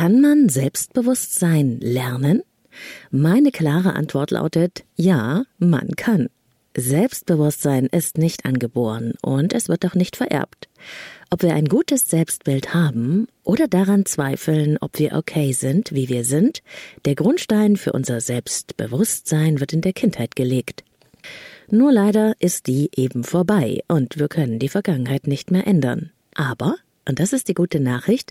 Kann man Selbstbewusstsein lernen? Meine klare Antwort lautet ja, man kann. Selbstbewusstsein ist nicht angeboren und es wird auch nicht vererbt. Ob wir ein gutes Selbstbild haben oder daran zweifeln, ob wir okay sind, wie wir sind, der Grundstein für unser Selbstbewusstsein wird in der Kindheit gelegt. Nur leider ist die eben vorbei und wir können die Vergangenheit nicht mehr ändern. Aber und das ist die gute Nachricht.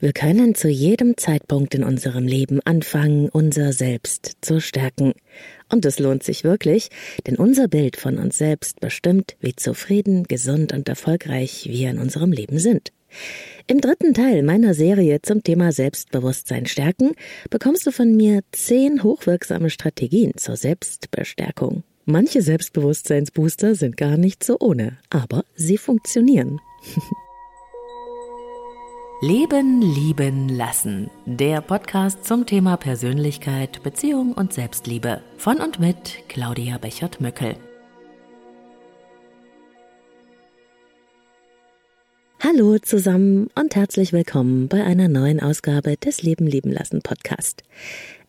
Wir können zu jedem Zeitpunkt in unserem Leben anfangen, unser Selbst zu stärken. Und es lohnt sich wirklich, denn unser Bild von uns selbst bestimmt, wie zufrieden, gesund und erfolgreich wir in unserem Leben sind. Im dritten Teil meiner Serie zum Thema Selbstbewusstsein stärken bekommst du von mir zehn hochwirksame Strategien zur Selbstbestärkung. Manche Selbstbewusstseinsbooster sind gar nicht so ohne, aber sie funktionieren. Leben, Lieben, Lassen. Der Podcast zum Thema Persönlichkeit, Beziehung und Selbstliebe. Von und mit Claudia Bechert-Möckel. Hallo zusammen und herzlich willkommen bei einer neuen Ausgabe des Leben, Lieben, Lassen Podcast.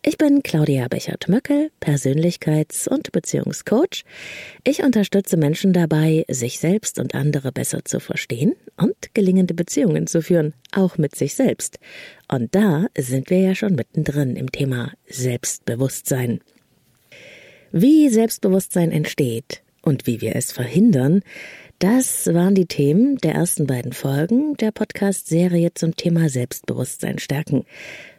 Ich bin Claudia Bechert-Möckel, Persönlichkeits- und Beziehungscoach. Ich unterstütze Menschen dabei, sich selbst und andere besser zu verstehen und gelingende Beziehungen zu führen, auch mit sich selbst. Und da sind wir ja schon mittendrin im Thema Selbstbewusstsein. Wie Selbstbewusstsein entsteht und wie wir es verhindern, das waren die Themen der ersten beiden Folgen der Podcast-Serie zum Thema Selbstbewusstsein stärken.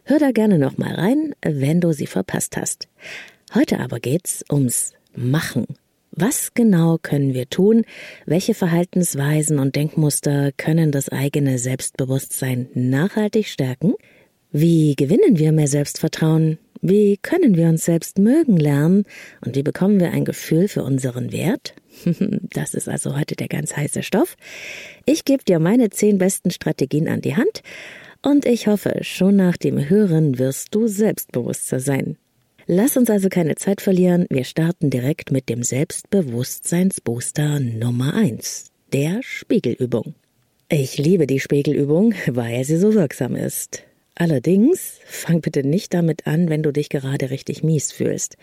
Hör da gerne noch mal rein, wenn du sie verpasst hast. Heute aber geht's ums Machen. Was genau können wir tun? Welche Verhaltensweisen und Denkmuster können das eigene Selbstbewusstsein nachhaltig stärken? Wie gewinnen wir mehr Selbstvertrauen? Wie können wir uns selbst mögen lernen? Und wie bekommen wir ein Gefühl für unseren Wert? Das ist also heute der ganz heiße Stoff. Ich gebe dir meine zehn besten Strategien an die Hand und ich hoffe, schon nach dem Hören wirst du selbstbewusster sein. Lass uns also keine Zeit verlieren. Wir starten direkt mit dem Selbstbewusstseinsbooster Nummer eins, der Spiegelübung. Ich liebe die Spiegelübung, weil sie so wirksam ist. Allerdings fang bitte nicht damit an, wenn du dich gerade richtig mies fühlst.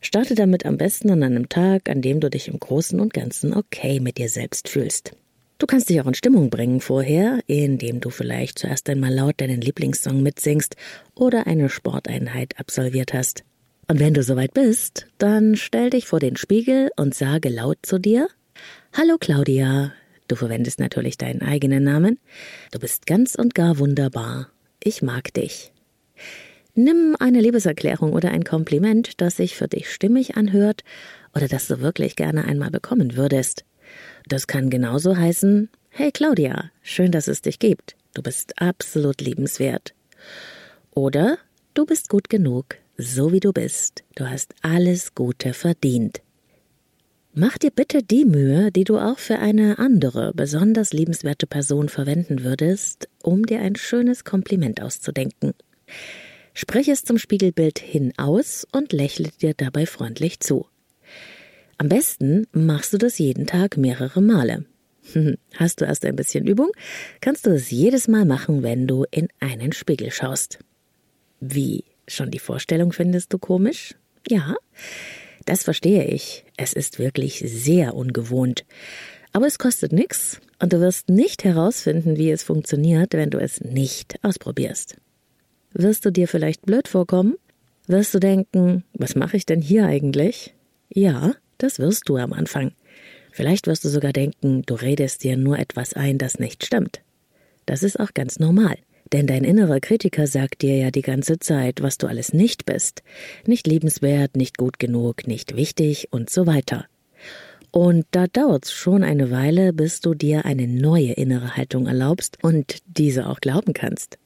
Starte damit am besten an einem Tag, an dem du dich im Großen und Ganzen okay mit dir selbst fühlst. Du kannst dich auch in Stimmung bringen vorher, indem du vielleicht zuerst einmal laut deinen Lieblingssong mitsingst oder eine Sporteinheit absolviert hast. Und wenn du soweit bist, dann stell dich vor den Spiegel und sage laut zu dir Hallo Claudia. Du verwendest natürlich deinen eigenen Namen. Du bist ganz und gar wunderbar. Ich mag dich. Nimm eine Liebeserklärung oder ein Kompliment, das sich für dich stimmig anhört oder das du wirklich gerne einmal bekommen würdest. Das kann genauso heißen, hey Claudia, schön, dass es dich gibt. Du bist absolut liebenswert. Oder du bist gut genug, so wie du bist. Du hast alles Gute verdient. Mach dir bitte die Mühe, die du auch für eine andere, besonders liebenswerte Person verwenden würdest, um dir ein schönes Kompliment auszudenken. Sprich es zum Spiegelbild hin aus und lächle dir dabei freundlich zu. Am besten machst du das jeden Tag mehrere Male. Hast du erst ein bisschen Übung, kannst du es jedes Mal machen, wenn du in einen Spiegel schaust. Wie? Schon die Vorstellung findest du komisch? Ja, das verstehe ich. Es ist wirklich sehr ungewohnt. Aber es kostet nichts und du wirst nicht herausfinden, wie es funktioniert, wenn du es nicht ausprobierst. Wirst du dir vielleicht blöd vorkommen? Wirst du denken, was mache ich denn hier eigentlich? Ja, das wirst du am Anfang. Vielleicht wirst du sogar denken, du redest dir nur etwas ein, das nicht stimmt. Das ist auch ganz normal. Denn dein innerer Kritiker sagt dir ja die ganze Zeit, was du alles nicht bist. Nicht liebenswert, nicht gut genug, nicht wichtig und so weiter. Und da dauert's schon eine Weile, bis du dir eine neue innere Haltung erlaubst und diese auch glauben kannst.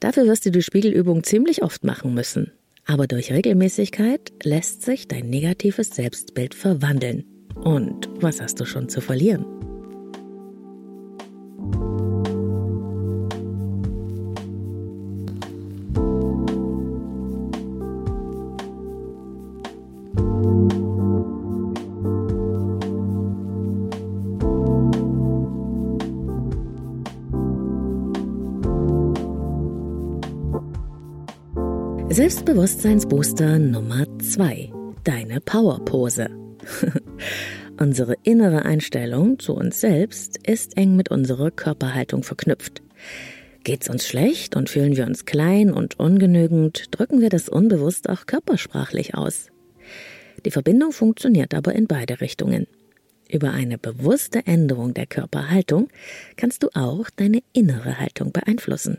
Dafür wirst du die Spiegelübung ziemlich oft machen müssen. Aber durch Regelmäßigkeit lässt sich dein negatives Selbstbild verwandeln. Und was hast du schon zu verlieren? Selbstbewusstseinsbooster Nummer 2. Deine Powerpose. Unsere innere Einstellung zu uns selbst ist eng mit unserer Körperhaltung verknüpft. Geht's uns schlecht und fühlen wir uns klein und ungenügend, drücken wir das unbewusst auch körpersprachlich aus. Die Verbindung funktioniert aber in beide Richtungen. Über eine bewusste Änderung der Körperhaltung kannst du auch deine innere Haltung beeinflussen.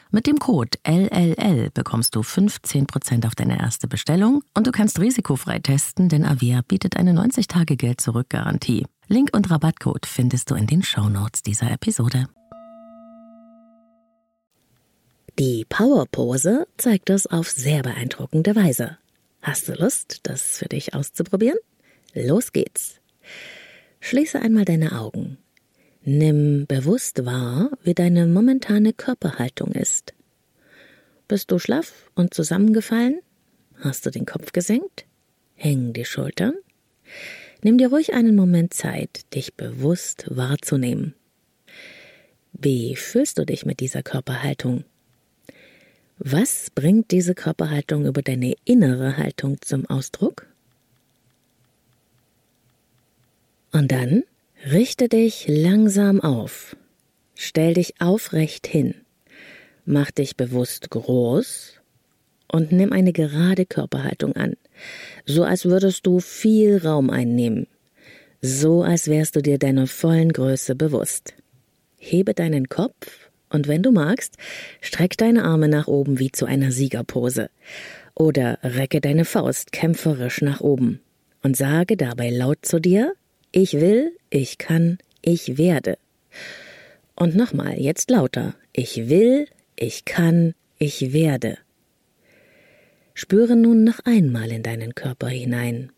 Mit dem Code LLL bekommst du 15% auf deine erste Bestellung und du kannst risikofrei testen, denn Avia bietet eine 90-Tage-Geld-Zurück-Garantie. Link und Rabattcode findest du in den Shownotes dieser Episode. Die Powerpose zeigt das auf sehr beeindruckende Weise. Hast du Lust, das für dich auszuprobieren? Los geht's. Schließe einmal deine Augen Nimm bewusst wahr, wie deine momentane Körperhaltung ist. Bist du schlaff und zusammengefallen? Hast du den Kopf gesenkt? Hängen die Schultern? Nimm dir ruhig einen Moment Zeit, dich bewusst wahrzunehmen. Wie fühlst du dich mit dieser Körperhaltung? Was bringt diese Körperhaltung über deine innere Haltung zum Ausdruck? Und dann Richte dich langsam auf. Stell dich aufrecht hin. Mach dich bewusst groß und nimm eine gerade Körperhaltung an, so als würdest du viel Raum einnehmen, so als wärst du dir deiner vollen Größe bewusst. Hebe deinen Kopf und wenn du magst, streck deine Arme nach oben wie zu einer Siegerpose oder recke deine Faust kämpferisch nach oben und sage dabei laut zu dir, ich will, ich kann, ich werde. Und nochmal, jetzt lauter. Ich will, ich kann, ich werde. Spüre nun noch einmal in deinen Körper hinein.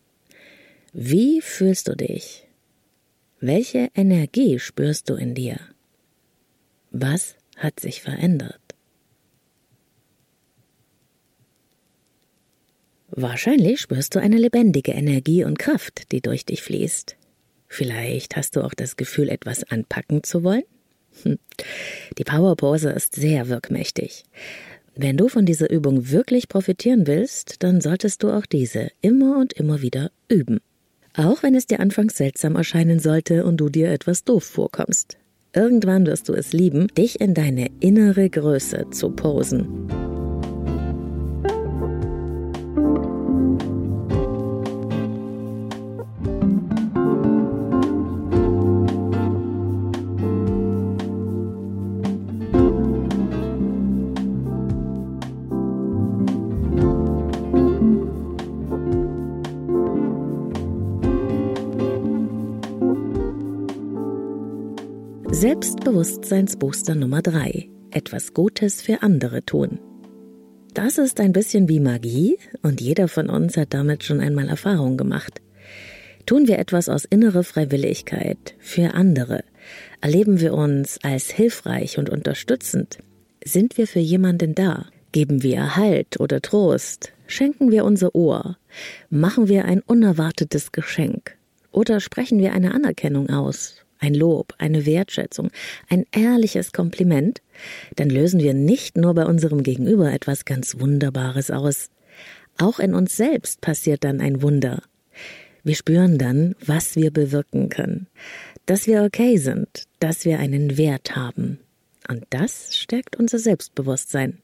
Wie fühlst du dich? Welche Energie spürst du in dir? Was hat sich verändert? Wahrscheinlich spürst du eine lebendige Energie und Kraft, die durch dich fließt. Vielleicht hast du auch das Gefühl, etwas anpacken zu wollen? Hm. Die Powerpose ist sehr wirkmächtig. Wenn du von dieser Übung wirklich profitieren willst, dann solltest du auch diese immer und immer wieder üben. Auch wenn es dir anfangs seltsam erscheinen sollte und du dir etwas doof vorkommst. Irgendwann wirst du es lieben, dich in deine innere Größe zu posen. Selbstbewusstseinsbooster Nummer 3. Etwas Gutes für andere tun. Das ist ein bisschen wie Magie und jeder von uns hat damit schon einmal Erfahrung gemacht. Tun wir etwas aus innerer Freiwilligkeit für andere, erleben wir uns als hilfreich und unterstützend, sind wir für jemanden da, geben wir Halt oder Trost, schenken wir unser Ohr, machen wir ein unerwartetes Geschenk oder sprechen wir eine Anerkennung aus ein Lob, eine Wertschätzung, ein ehrliches Kompliment, dann lösen wir nicht nur bei unserem Gegenüber etwas ganz Wunderbares aus. Auch in uns selbst passiert dann ein Wunder. Wir spüren dann, was wir bewirken können, dass wir okay sind, dass wir einen Wert haben. Und das stärkt unser Selbstbewusstsein.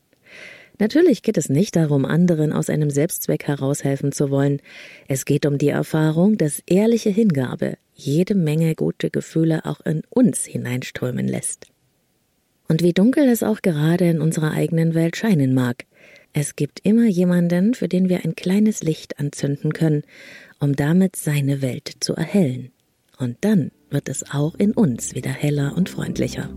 Natürlich geht es nicht darum, anderen aus einem Selbstzweck heraushelfen zu wollen. Es geht um die Erfahrung, dass ehrliche Hingabe jede Menge gute Gefühle auch in uns hineinströmen lässt. Und wie dunkel es auch gerade in unserer eigenen Welt scheinen mag, es gibt immer jemanden, für den wir ein kleines Licht anzünden können, um damit seine Welt zu erhellen. Und dann wird es auch in uns wieder heller und freundlicher.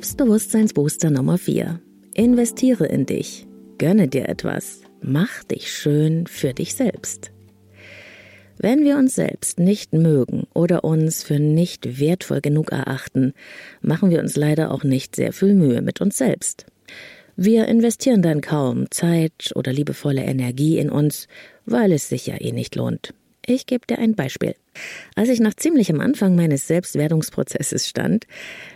Selbstbewusstseinsbooster Nummer 4. Investiere in dich. Gönne dir etwas. Mach dich schön für dich selbst. Wenn wir uns selbst nicht mögen oder uns für nicht wertvoll genug erachten, machen wir uns leider auch nicht sehr viel Mühe mit uns selbst. Wir investieren dann kaum Zeit oder liebevolle Energie in uns, weil es sich ja eh nicht lohnt. Ich gebe dir ein Beispiel. Als ich nach ziemlich am Anfang meines Selbstwerdungsprozesses stand,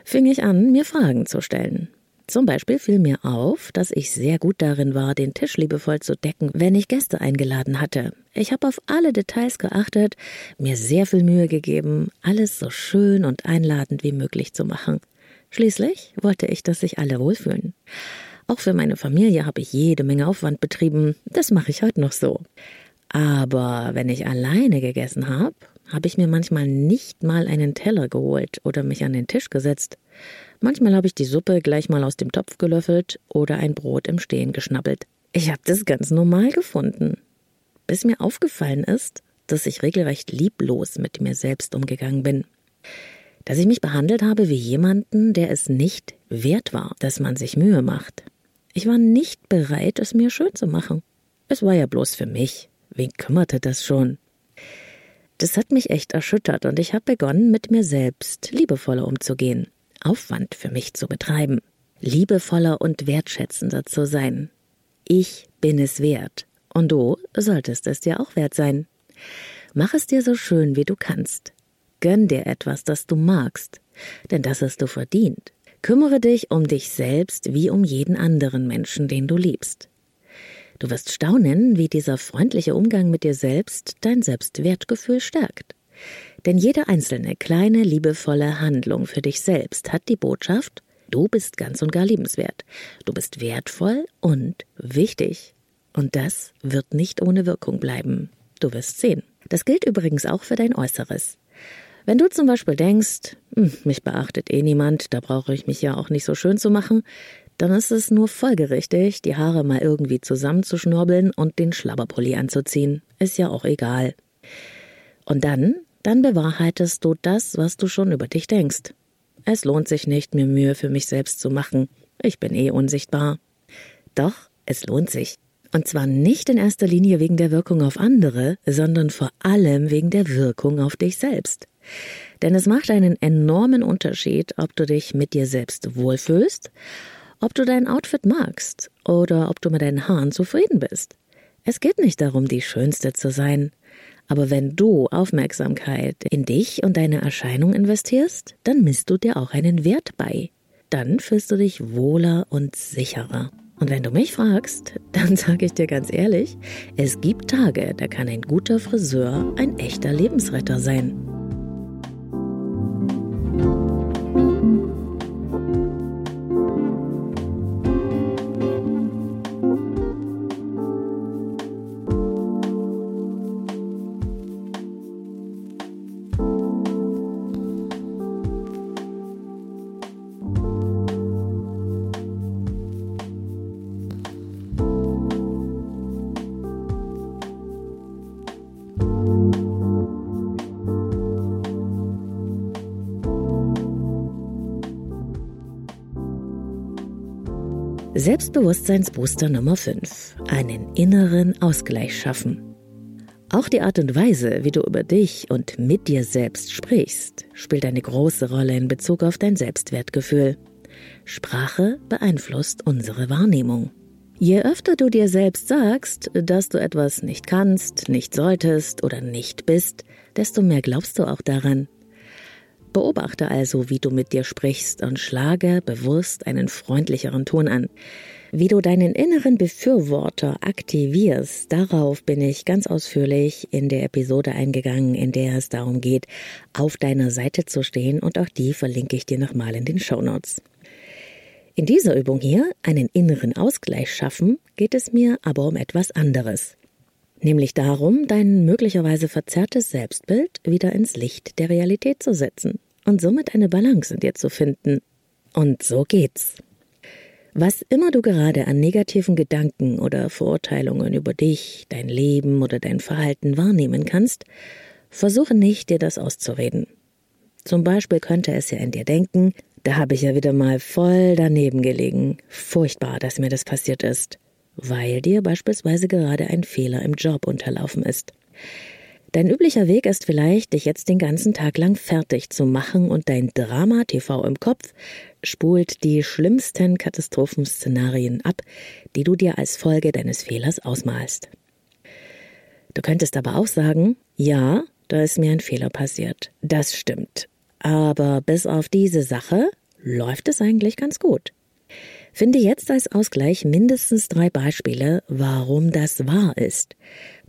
fing ich an, mir Fragen zu stellen. Zum Beispiel fiel mir auf, dass ich sehr gut darin war, den Tisch liebevoll zu decken, wenn ich Gäste eingeladen hatte. Ich habe auf alle Details geachtet, mir sehr viel Mühe gegeben, alles so schön und einladend wie möglich zu machen. Schließlich wollte ich, dass sich alle wohlfühlen. Auch für meine Familie habe ich jede Menge Aufwand betrieben, das mache ich heute noch so. Aber wenn ich alleine gegessen habe, habe ich mir manchmal nicht mal einen Teller geholt oder mich an den Tisch gesetzt. Manchmal habe ich die Suppe gleich mal aus dem Topf gelöffelt oder ein Brot im Stehen geschnappelt. Ich habe das ganz normal gefunden. Bis mir aufgefallen ist, dass ich regelrecht lieblos mit mir selbst umgegangen bin. Dass ich mich behandelt habe wie jemanden, der es nicht wert war, dass man sich Mühe macht. Ich war nicht bereit, es mir schön zu machen. Es war ja bloß für mich. Wen kümmerte das schon? Das hat mich echt erschüttert und ich habe begonnen, mit mir selbst liebevoller umzugehen, Aufwand für mich zu betreiben, liebevoller und wertschätzender zu sein. Ich bin es wert und du solltest es dir auch wert sein. Mach es dir so schön, wie du kannst. Gönn dir etwas, das du magst, denn das hast du verdient. Kümmere dich um dich selbst wie um jeden anderen Menschen, den du liebst. Du wirst staunen, wie dieser freundliche Umgang mit dir selbst dein Selbstwertgefühl stärkt. Denn jede einzelne kleine, liebevolle Handlung für dich selbst hat die Botschaft, du bist ganz und gar liebenswert, du bist wertvoll und wichtig. Und das wird nicht ohne Wirkung bleiben. Du wirst sehen. Das gilt übrigens auch für dein Äußeres. Wenn du zum Beispiel denkst, hm, mich beachtet eh niemand, da brauche ich mich ja auch nicht so schön zu machen, dann ist es nur folgerichtig, die Haare mal irgendwie zusammenzuschnurbeln und den Schlabberpulli anzuziehen. Ist ja auch egal. Und dann, dann bewahrheitest du das, was du schon über dich denkst. Es lohnt sich nicht, mir Mühe für mich selbst zu machen. Ich bin eh unsichtbar. Doch, es lohnt sich. Und zwar nicht in erster Linie wegen der Wirkung auf andere, sondern vor allem wegen der Wirkung auf dich selbst. Denn es macht einen enormen Unterschied, ob du dich mit dir selbst wohlfühlst ob du dein Outfit magst oder ob du mit deinen Haaren zufrieden bist. Es geht nicht darum, die Schönste zu sein. Aber wenn du Aufmerksamkeit in dich und deine Erscheinung investierst, dann misst du dir auch einen Wert bei. Dann fühlst du dich wohler und sicherer. Und wenn du mich fragst, dann sage ich dir ganz ehrlich, es gibt Tage, da kann ein guter Friseur ein echter Lebensretter sein. Selbstbewusstseinsbooster Nummer 5. Einen inneren Ausgleich schaffen. Auch die Art und Weise, wie du über dich und mit dir selbst sprichst, spielt eine große Rolle in Bezug auf dein Selbstwertgefühl. Sprache beeinflusst unsere Wahrnehmung. Je öfter du dir selbst sagst, dass du etwas nicht kannst, nicht solltest oder nicht bist, desto mehr glaubst du auch daran. Beobachte also, wie du mit dir sprichst und schlage bewusst einen freundlicheren Ton an. Wie du deinen inneren Befürworter aktivierst, darauf bin ich ganz ausführlich in der Episode eingegangen, in der es darum geht, auf deiner Seite zu stehen und auch die verlinke ich dir nochmal in den Show Notes. In dieser Übung hier, einen inneren Ausgleich schaffen, geht es mir aber um etwas anderes. Nämlich darum, dein möglicherweise verzerrtes Selbstbild wieder ins Licht der Realität zu setzen und somit eine Balance in dir zu finden. Und so geht's. Was immer du gerade an negativen Gedanken oder Verurteilungen über dich, dein Leben oder dein Verhalten wahrnehmen kannst, versuche nicht, dir das auszureden. Zum Beispiel könnte es ja in dir denken, da habe ich ja wieder mal voll daneben gelegen. Furchtbar, dass mir das passiert ist. Weil dir beispielsweise gerade ein Fehler im Job unterlaufen ist. Dein üblicher Weg ist vielleicht, dich jetzt den ganzen Tag lang fertig zu machen und dein Drama-TV im Kopf spult die schlimmsten Katastrophenszenarien ab, die du dir als Folge deines Fehlers ausmalst. Du könntest aber auch sagen, ja, da ist mir ein Fehler passiert. Das stimmt. Aber bis auf diese Sache läuft es eigentlich ganz gut. Finde jetzt als Ausgleich mindestens drei Beispiele, warum das wahr ist.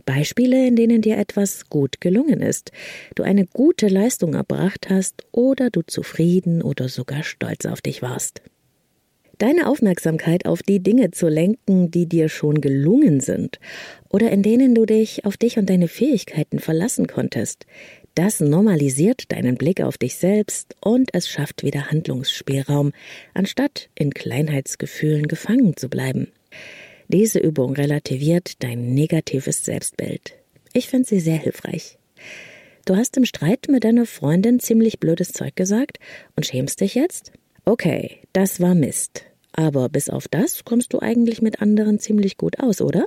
Beispiele, in denen dir etwas gut gelungen ist, du eine gute Leistung erbracht hast oder du zufrieden oder sogar stolz auf dich warst. Deine Aufmerksamkeit auf die Dinge zu lenken, die dir schon gelungen sind oder in denen du dich auf dich und deine Fähigkeiten verlassen konntest, das normalisiert deinen Blick auf dich selbst und es schafft wieder Handlungsspielraum, anstatt in Kleinheitsgefühlen gefangen zu bleiben. Diese Übung relativiert dein negatives Selbstbild. Ich finde sie sehr hilfreich. Du hast im Streit mit deiner Freundin ziemlich blödes Zeug gesagt und schämst dich jetzt? Okay, das war Mist. Aber bis auf das kommst du eigentlich mit anderen ziemlich gut aus, oder?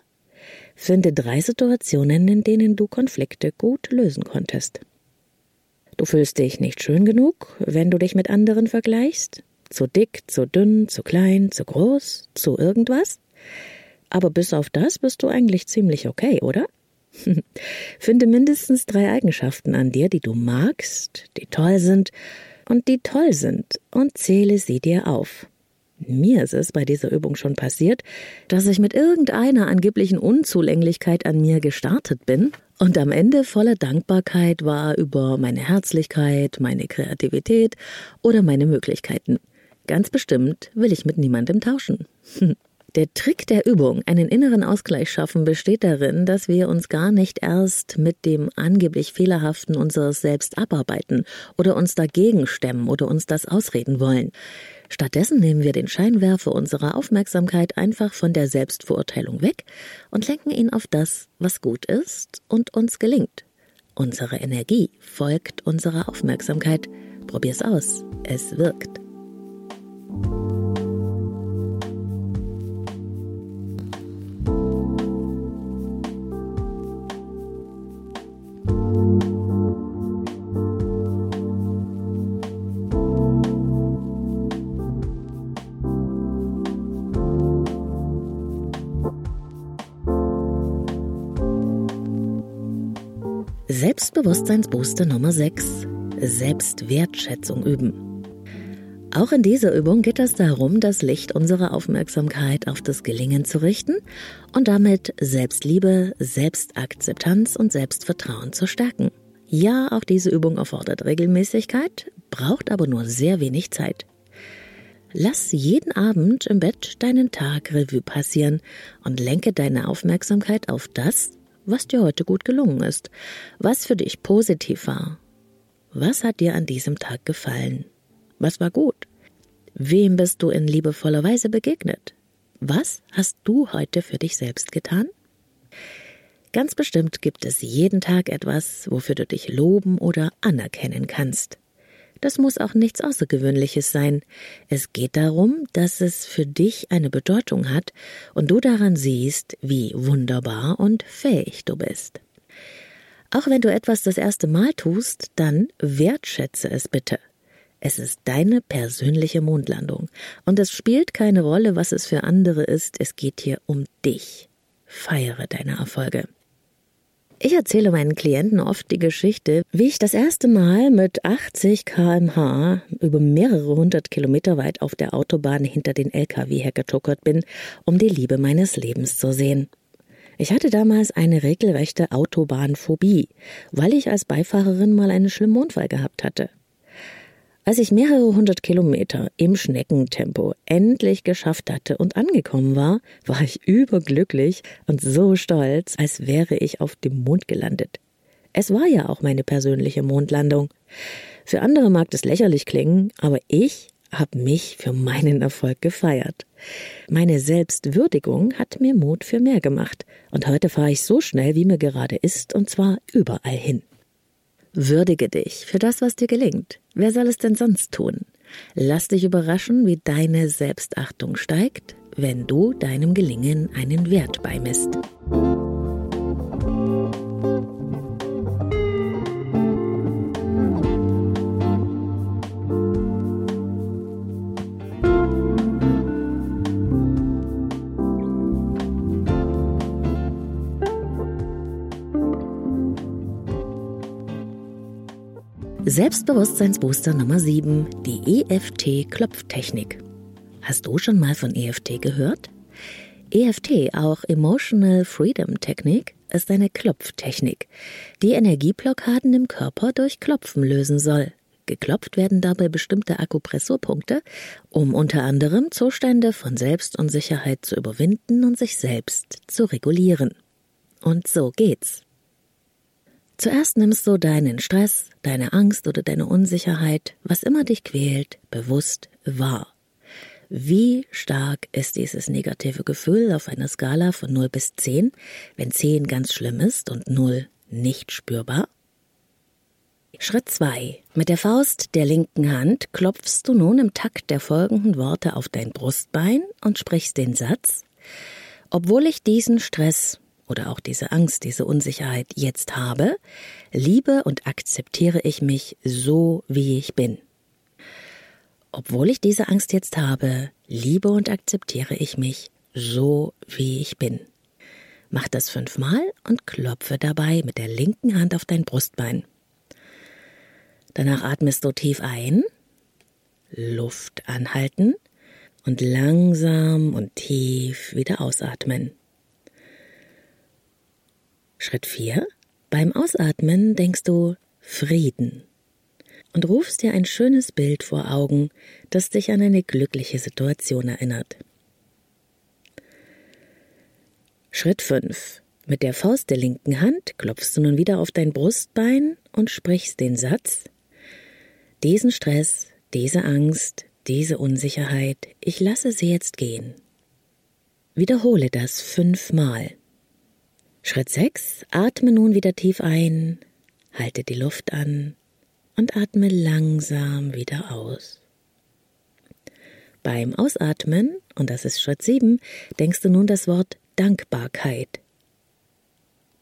Finde drei Situationen, in denen du Konflikte gut lösen konntest. Du fühlst dich nicht schön genug, wenn du dich mit anderen vergleichst? Zu dick, zu dünn, zu klein, zu groß, zu irgendwas? Aber bis auf das bist du eigentlich ziemlich okay, oder? Finde mindestens drei Eigenschaften an dir, die du magst, die toll sind und die toll sind, und zähle sie dir auf. Mir ist es bei dieser Übung schon passiert, dass ich mit irgendeiner angeblichen Unzulänglichkeit an mir gestartet bin und am Ende voller Dankbarkeit war über meine Herzlichkeit, meine Kreativität oder meine Möglichkeiten. Ganz bestimmt will ich mit niemandem tauschen. Der Trick der Übung, einen inneren Ausgleich schaffen, besteht darin, dass wir uns gar nicht erst mit dem angeblich Fehlerhaften unseres Selbst abarbeiten oder uns dagegen stemmen oder uns das ausreden wollen. Stattdessen nehmen wir den Scheinwerfer unserer Aufmerksamkeit einfach von der Selbstverurteilung weg und lenken ihn auf das, was gut ist und uns gelingt. Unsere Energie folgt unserer Aufmerksamkeit. Probier's aus. Es wirkt. Selbstbewusstseinsbooster Nummer 6. Selbstwertschätzung üben. Auch in dieser Übung geht es darum, das Licht unserer Aufmerksamkeit auf das Gelingen zu richten und damit Selbstliebe, Selbstakzeptanz und Selbstvertrauen zu stärken. Ja, auch diese Übung erfordert Regelmäßigkeit, braucht aber nur sehr wenig Zeit. Lass jeden Abend im Bett deinen Tag Revue passieren und lenke deine Aufmerksamkeit auf das, was dir heute gut gelungen ist, was für dich positiv war. Was hat dir an diesem Tag gefallen? Was war gut? Wem bist du in liebevoller Weise begegnet? Was hast du heute für dich selbst getan? Ganz bestimmt gibt es jeden Tag etwas, wofür du dich loben oder anerkennen kannst. Das muss auch nichts Außergewöhnliches sein. Es geht darum, dass es für dich eine Bedeutung hat und du daran siehst, wie wunderbar und fähig du bist. Auch wenn du etwas das erste Mal tust, dann wertschätze es bitte. Es ist deine persönliche Mondlandung. Und es spielt keine Rolle, was es für andere ist. Es geht hier um dich. Feiere deine Erfolge. Ich erzähle meinen Klienten oft die Geschichte, wie ich das erste Mal mit 80 kmh über mehrere hundert Kilometer weit auf der Autobahn hinter den LKW hergetuckert bin, um die Liebe meines Lebens zu sehen. Ich hatte damals eine regelrechte Autobahnphobie, weil ich als Beifahrerin mal einen schlimmen Unfall gehabt hatte. Als ich mehrere hundert Kilometer im Schneckentempo endlich geschafft hatte und angekommen war, war ich überglücklich und so stolz, als wäre ich auf dem Mond gelandet. Es war ja auch meine persönliche Mondlandung. Für andere mag das lächerlich klingen, aber ich habe mich für meinen Erfolg gefeiert. Meine Selbstwürdigung hat mir Mut für mehr gemacht, und heute fahre ich so schnell, wie mir gerade ist, und zwar überall hin. Würdige dich für das, was dir gelingt. Wer soll es denn sonst tun? Lass dich überraschen, wie deine Selbstachtung steigt, wenn du deinem Gelingen einen Wert beimisst. Selbstbewusstseinsbooster Nummer 7, die EFT-Klopftechnik. Hast du schon mal von EFT gehört? EFT, auch Emotional Freedom Technik, ist eine Klopftechnik, die Energieblockaden im Körper durch Klopfen lösen soll. Geklopft werden dabei bestimmte Akupressurpunkte, um unter anderem Zustände von Selbstunsicherheit zu überwinden und sich selbst zu regulieren. Und so geht's. Zuerst nimmst du deinen Stress, deine Angst oder deine Unsicherheit, was immer dich quält, bewusst wahr. Wie stark ist dieses negative Gefühl auf einer Skala von 0 bis 10, wenn 10 ganz schlimm ist und 0 nicht spürbar? Schritt 2. Mit der Faust der linken Hand klopfst du nun im Takt der folgenden Worte auf dein Brustbein und sprichst den Satz Obwohl ich diesen Stress oder auch diese Angst, diese Unsicherheit jetzt habe, liebe und akzeptiere ich mich so, wie ich bin. Obwohl ich diese Angst jetzt habe, liebe und akzeptiere ich mich so, wie ich bin. Mach das fünfmal und klopfe dabei mit der linken Hand auf dein Brustbein. Danach atmest du tief ein, Luft anhalten und langsam und tief wieder ausatmen. Schritt 4. Beim Ausatmen denkst du Frieden und rufst dir ein schönes Bild vor Augen, das dich an eine glückliche Situation erinnert. Schritt 5. Mit der Faust der linken Hand klopfst du nun wieder auf dein Brustbein und sprichst den Satz Diesen Stress, diese Angst, diese Unsicherheit, ich lasse sie jetzt gehen. Wiederhole das fünfmal. Schritt 6. Atme nun wieder tief ein, halte die Luft an und atme langsam wieder aus. Beim Ausatmen, und das ist Schritt 7, denkst du nun das Wort Dankbarkeit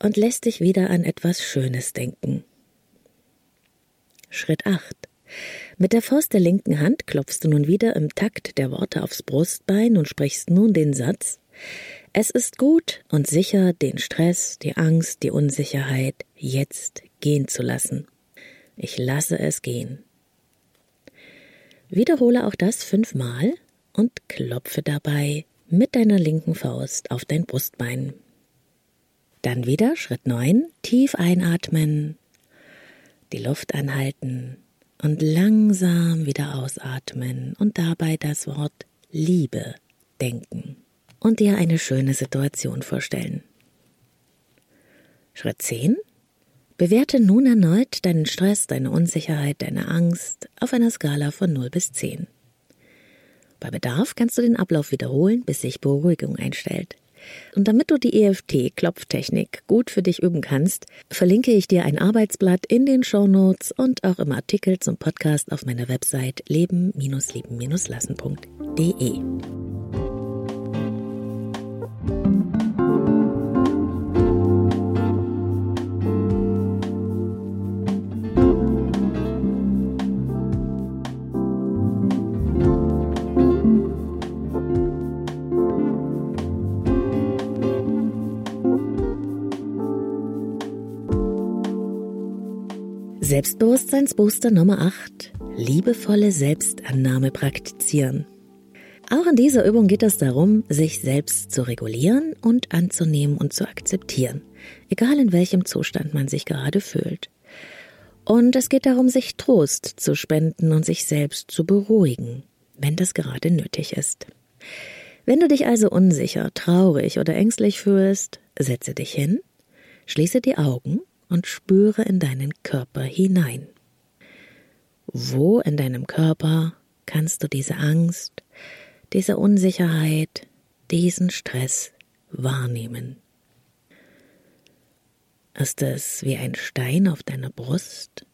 und lässt dich wieder an etwas Schönes denken. Schritt 8. Mit der Faust der linken Hand klopfst du nun wieder im Takt der Worte aufs Brustbein und sprichst nun den Satz es ist gut und sicher, den Stress, die Angst, die Unsicherheit jetzt gehen zu lassen. Ich lasse es gehen. Wiederhole auch das fünfmal und klopfe dabei mit deiner linken Faust auf dein Brustbein. Dann wieder Schritt 9, tief einatmen, die Luft anhalten und langsam wieder ausatmen und dabei das Wort Liebe denken und dir eine schöne Situation vorstellen. Schritt 10. Bewerte nun erneut deinen Stress, deine Unsicherheit, deine Angst auf einer Skala von 0 bis 10. Bei Bedarf kannst du den Ablauf wiederholen, bis sich Beruhigung einstellt. Und damit du die EFT-Klopftechnik gut für dich üben kannst, verlinke ich dir ein Arbeitsblatt in den Shownotes und auch im Artikel zum Podcast auf meiner Website leben-lieben-lassen.de. Selbstbewusstseinsbooster Nummer 8. Liebevolle Selbstannahme praktizieren. Auch in dieser Übung geht es darum, sich selbst zu regulieren und anzunehmen und zu akzeptieren, egal in welchem Zustand man sich gerade fühlt. Und es geht darum, sich Trost zu spenden und sich selbst zu beruhigen, wenn das gerade nötig ist. Wenn du dich also unsicher, traurig oder ängstlich fühlst, setze dich hin, schließe die Augen und spüre in deinen Körper hinein. Wo in deinem Körper kannst du diese Angst, diese Unsicherheit, diesen Stress wahrnehmen? Ist es wie ein Stein auf deiner Brust?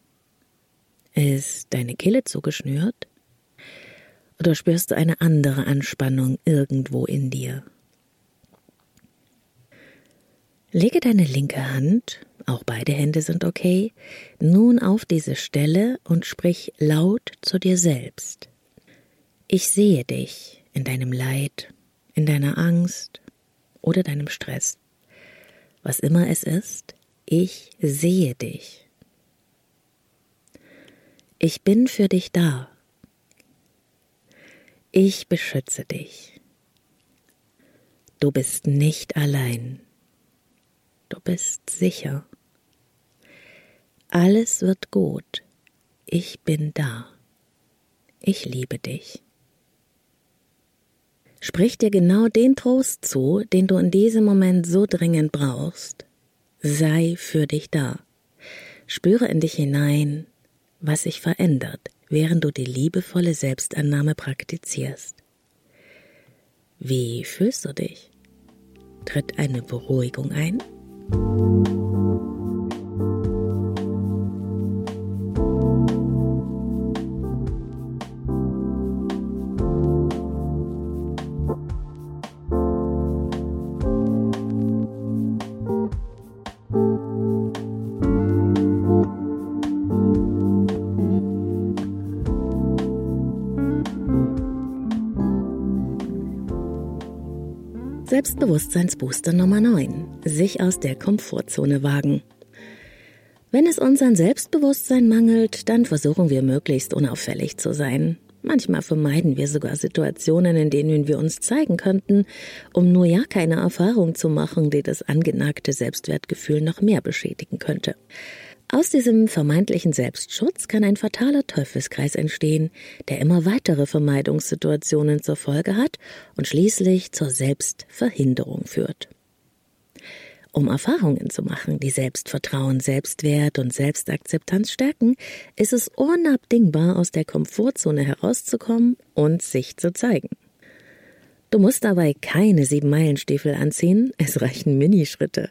Ist deine Kehle zugeschnürt? Oder spürst du eine andere Anspannung irgendwo in dir? Lege deine linke Hand auch beide Hände sind okay, nun auf diese Stelle und sprich laut zu dir selbst. Ich sehe dich in deinem Leid, in deiner Angst oder deinem Stress. Was immer es ist, ich sehe dich. Ich bin für dich da. Ich beschütze dich. Du bist nicht allein. Du bist sicher. Alles wird gut. Ich bin da. Ich liebe dich. Sprich dir genau den Trost zu, den du in diesem Moment so dringend brauchst. Sei für dich da. Spüre in dich hinein, was sich verändert, während du die liebevolle Selbstannahme praktizierst. Wie fühlst du dich? Tritt eine Beruhigung ein? Selbstbewusstseinsbooster Nummer 9. Sich aus der Komfortzone wagen. Wenn es uns an Selbstbewusstsein mangelt, dann versuchen wir möglichst unauffällig zu sein. Manchmal vermeiden wir sogar Situationen, in denen wir uns zeigen könnten, um nur ja keine Erfahrung zu machen, die das angenagte Selbstwertgefühl noch mehr beschädigen könnte. Aus diesem vermeintlichen Selbstschutz kann ein fataler Teufelskreis entstehen, der immer weitere Vermeidungssituationen zur Folge hat und schließlich zur Selbstverhinderung führt. Um Erfahrungen zu machen, die Selbstvertrauen, Selbstwert und Selbstakzeptanz stärken, ist es unabdingbar, aus der Komfortzone herauszukommen und sich zu zeigen. Du musst dabei keine sieben Meilenstiefel anziehen, es reichen Minischritte.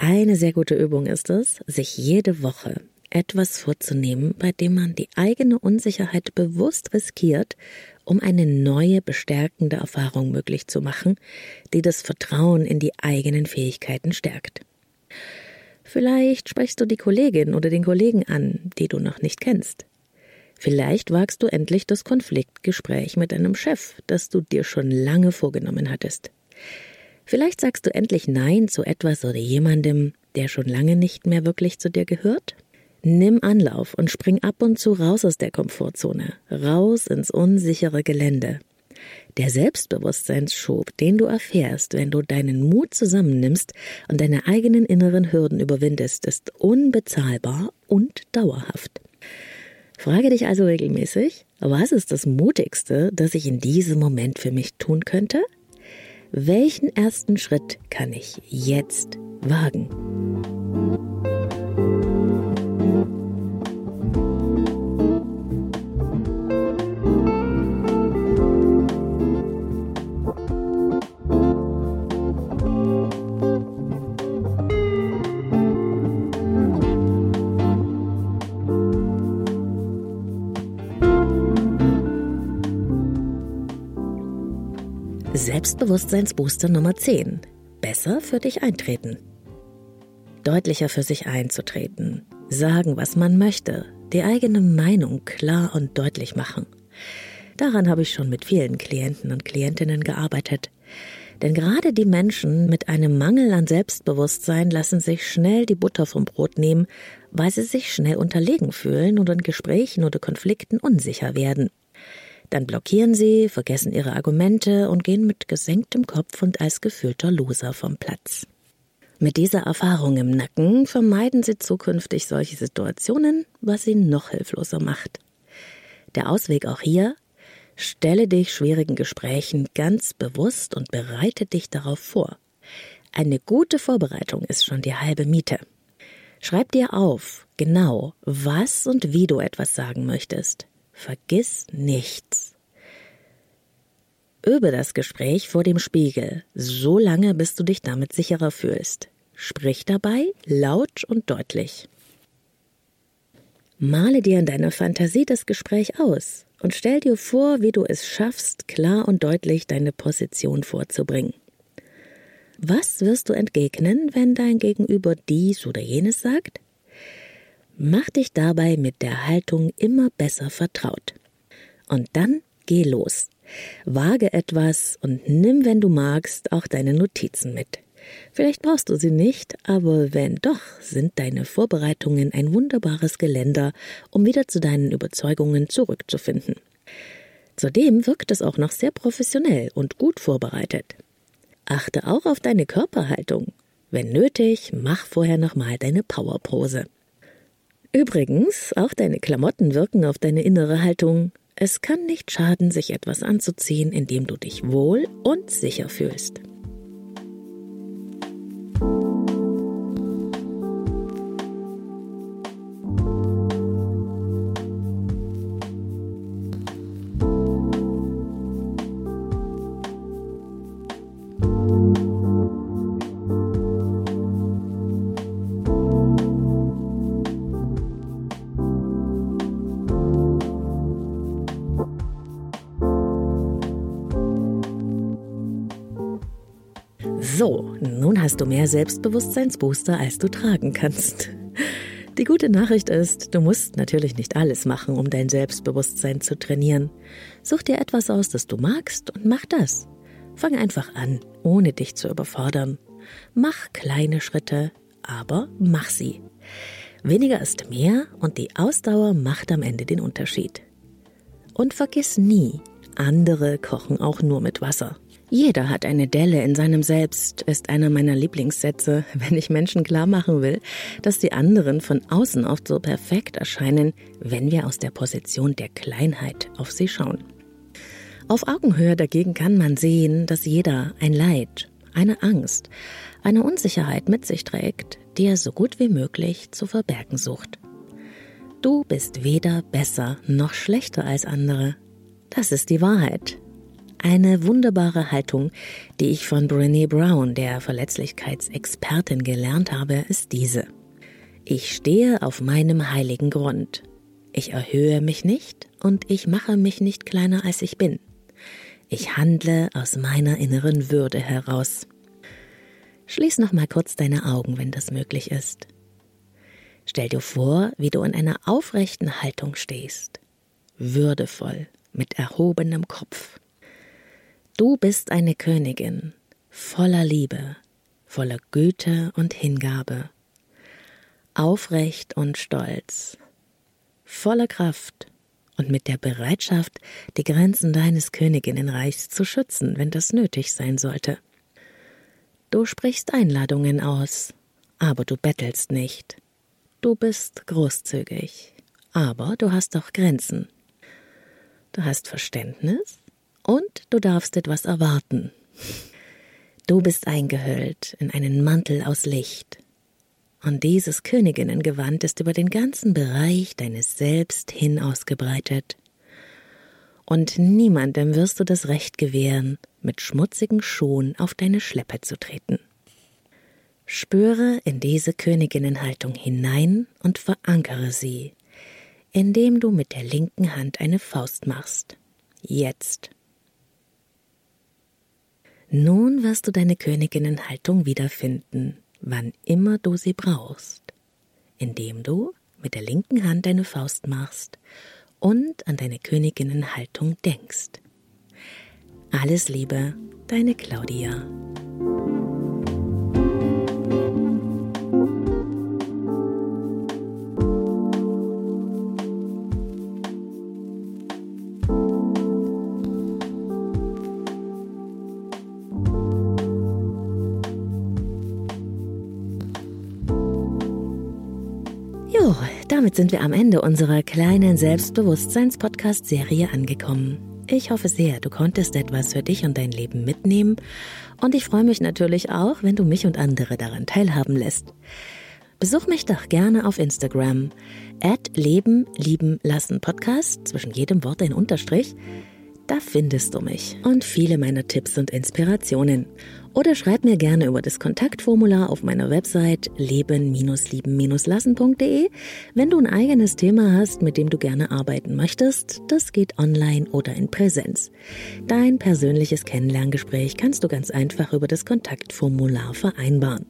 Eine sehr gute Übung ist es, sich jede Woche etwas vorzunehmen, bei dem man die eigene Unsicherheit bewusst riskiert, um eine neue bestärkende Erfahrung möglich zu machen, die das Vertrauen in die eigenen Fähigkeiten stärkt. Vielleicht sprichst du die Kollegin oder den Kollegen an, die du noch nicht kennst. Vielleicht wagst du endlich das Konfliktgespräch mit deinem Chef, das du dir schon lange vorgenommen hattest. Vielleicht sagst du endlich Nein zu etwas oder jemandem, der schon lange nicht mehr wirklich zu dir gehört? Nimm Anlauf und spring ab und zu raus aus der Komfortzone, raus ins unsichere Gelände. Der Selbstbewusstseinsschub, den du erfährst, wenn du deinen Mut zusammennimmst und deine eigenen inneren Hürden überwindest, ist unbezahlbar und dauerhaft. Frage dich also regelmäßig, was ist das Mutigste, das ich in diesem Moment für mich tun könnte? Welchen ersten Schritt kann ich jetzt wagen? Selbstbewusstseinsbooster Nummer 10. Besser für dich eintreten. Deutlicher für sich einzutreten. Sagen, was man möchte. Die eigene Meinung klar und deutlich machen. Daran habe ich schon mit vielen Klienten und Klientinnen gearbeitet. Denn gerade die Menschen mit einem Mangel an Selbstbewusstsein lassen sich schnell die Butter vom Brot nehmen, weil sie sich schnell unterlegen fühlen und in Gesprächen oder Konflikten unsicher werden. Dann blockieren sie, vergessen ihre Argumente und gehen mit gesenktem Kopf und als gefühlter Loser vom Platz. Mit dieser Erfahrung im Nacken vermeiden sie zukünftig solche Situationen, was sie noch hilfloser macht. Der Ausweg auch hier, stelle dich schwierigen Gesprächen ganz bewusst und bereite dich darauf vor. Eine gute Vorbereitung ist schon die halbe Miete. Schreib dir auf, genau, was und wie du etwas sagen möchtest. Vergiss nichts. Übe das Gespräch vor dem Spiegel, so lange, bis du dich damit sicherer fühlst. Sprich dabei laut und deutlich. Male dir in deiner Fantasie das Gespräch aus und stell dir vor, wie du es schaffst, klar und deutlich deine Position vorzubringen. Was wirst du entgegnen, wenn dein Gegenüber dies oder jenes sagt? Mach dich dabei mit der Haltung immer besser vertraut. Und dann geh los. Wage etwas und nimm, wenn du magst, auch deine Notizen mit. Vielleicht brauchst du sie nicht, aber wenn doch, sind deine Vorbereitungen ein wunderbares Geländer, um wieder zu deinen Überzeugungen zurückzufinden. Zudem wirkt es auch noch sehr professionell und gut vorbereitet. Achte auch auf deine Körperhaltung. Wenn nötig, mach vorher nochmal deine Powerpose. Übrigens, auch deine Klamotten wirken auf deine innere Haltung. Es kann nicht schaden, sich etwas anzuziehen, in dem du dich wohl und sicher fühlst. Hast du mehr Selbstbewusstseinsbooster, als du tragen kannst. Die gute Nachricht ist, du musst natürlich nicht alles machen, um dein Selbstbewusstsein zu trainieren. Such dir etwas aus, das du magst und mach das. Fang einfach an, ohne dich zu überfordern. Mach kleine Schritte, aber mach sie. Weniger ist mehr und die Ausdauer macht am Ende den Unterschied. Und vergiss nie, andere kochen auch nur mit Wasser. Jeder hat eine Delle in seinem Selbst, ist einer meiner Lieblingssätze, wenn ich Menschen klar machen will, dass die anderen von außen oft so perfekt erscheinen, wenn wir aus der Position der Kleinheit auf sie schauen. Auf Augenhöhe dagegen kann man sehen, dass jeder ein Leid, eine Angst, eine Unsicherheit mit sich trägt, die er so gut wie möglich zu verbergen sucht. Du bist weder besser noch schlechter als andere. Das ist die Wahrheit. Eine wunderbare Haltung, die ich von Brené Brown, der Verletzlichkeitsexpertin, gelernt habe, ist diese. Ich stehe auf meinem heiligen Grund. Ich erhöhe mich nicht und ich mache mich nicht kleiner als ich bin. Ich handle aus meiner inneren Würde heraus. Schließ noch mal kurz deine Augen, wenn das möglich ist. Stell dir vor, wie du in einer aufrechten Haltung stehst, würdevoll, mit erhobenem Kopf. Du bist eine Königin, voller Liebe, voller Güte und Hingabe, aufrecht und stolz, voller Kraft und mit der Bereitschaft, die Grenzen deines Königinnenreichs zu schützen, wenn das nötig sein sollte. Du sprichst Einladungen aus, aber du bettelst nicht. Du bist großzügig, aber du hast auch Grenzen. Du hast Verständnis, und du darfst etwas erwarten. Du bist eingehüllt in einen Mantel aus Licht. Und dieses Königinnengewand ist über den ganzen Bereich deines Selbst hin ausgebreitet. Und niemandem wirst du das Recht gewähren, mit schmutzigen Schuhen auf deine Schleppe zu treten. Spüre in diese Königinnenhaltung hinein und verankere sie, indem du mit der linken Hand eine Faust machst. Jetzt. Nun wirst du deine Königinnenhaltung wiederfinden, wann immer du sie brauchst, indem du mit der linken Hand deine Faust machst und an deine Königinnenhaltung denkst. Alles Liebe, deine Claudia. Damit sind wir am Ende unserer kleinen Selbstbewusstseins-Podcast-Serie angekommen. Ich hoffe sehr, du konntest etwas für dich und dein Leben mitnehmen und ich freue mich natürlich auch, wenn du mich und andere daran teilhaben lässt. Besuch mich doch gerne auf Instagram at Leben lieben lassen Podcast, zwischen jedem Wort ein Unterstrich. Da findest du mich und viele meiner Tipps und Inspirationen. Oder schreib mir gerne über das Kontaktformular auf meiner Website leben-lieben-lassen.de, wenn du ein eigenes Thema hast, mit dem du gerne arbeiten möchtest. Das geht online oder in Präsenz. Dein persönliches Kennenlerngespräch kannst du ganz einfach über das Kontaktformular vereinbaren.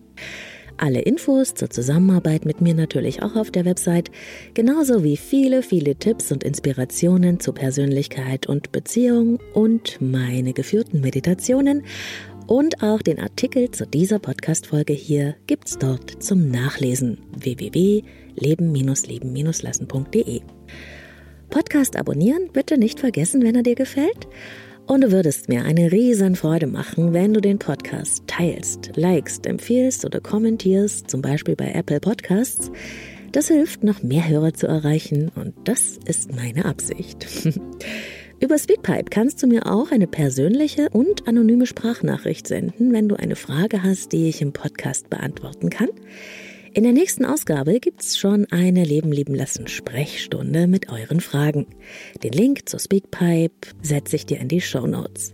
Alle Infos zur Zusammenarbeit mit mir natürlich auch auf der Website, genauso wie viele, viele Tipps und Inspirationen zu Persönlichkeit und Beziehung und meine geführten Meditationen und auch den Artikel zu dieser Podcast-Folge hier gibt's dort zum Nachlesen www.leben-leben-lassen.de. Podcast abonnieren bitte nicht vergessen, wenn er dir gefällt. Und du würdest mir eine riesen Freude machen, wenn du den Podcast teilst, likest, empfiehlst oder kommentierst, zum Beispiel bei Apple Podcasts. Das hilft, noch mehr Hörer zu erreichen und das ist meine Absicht. Über Speedpipe kannst du mir auch eine persönliche und anonyme Sprachnachricht senden, wenn du eine Frage hast, die ich im Podcast beantworten kann. In der nächsten Ausgabe gibt's schon eine Leben lieben lassen Sprechstunde mit euren Fragen. Den Link zur Speakpipe setze ich dir in die Show Notes.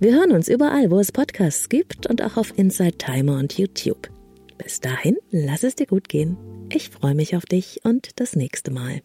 Wir hören uns überall, wo es Podcasts gibt und auch auf Inside Timer und YouTube. Bis dahin, lass es dir gut gehen. Ich freue mich auf dich und das nächste Mal.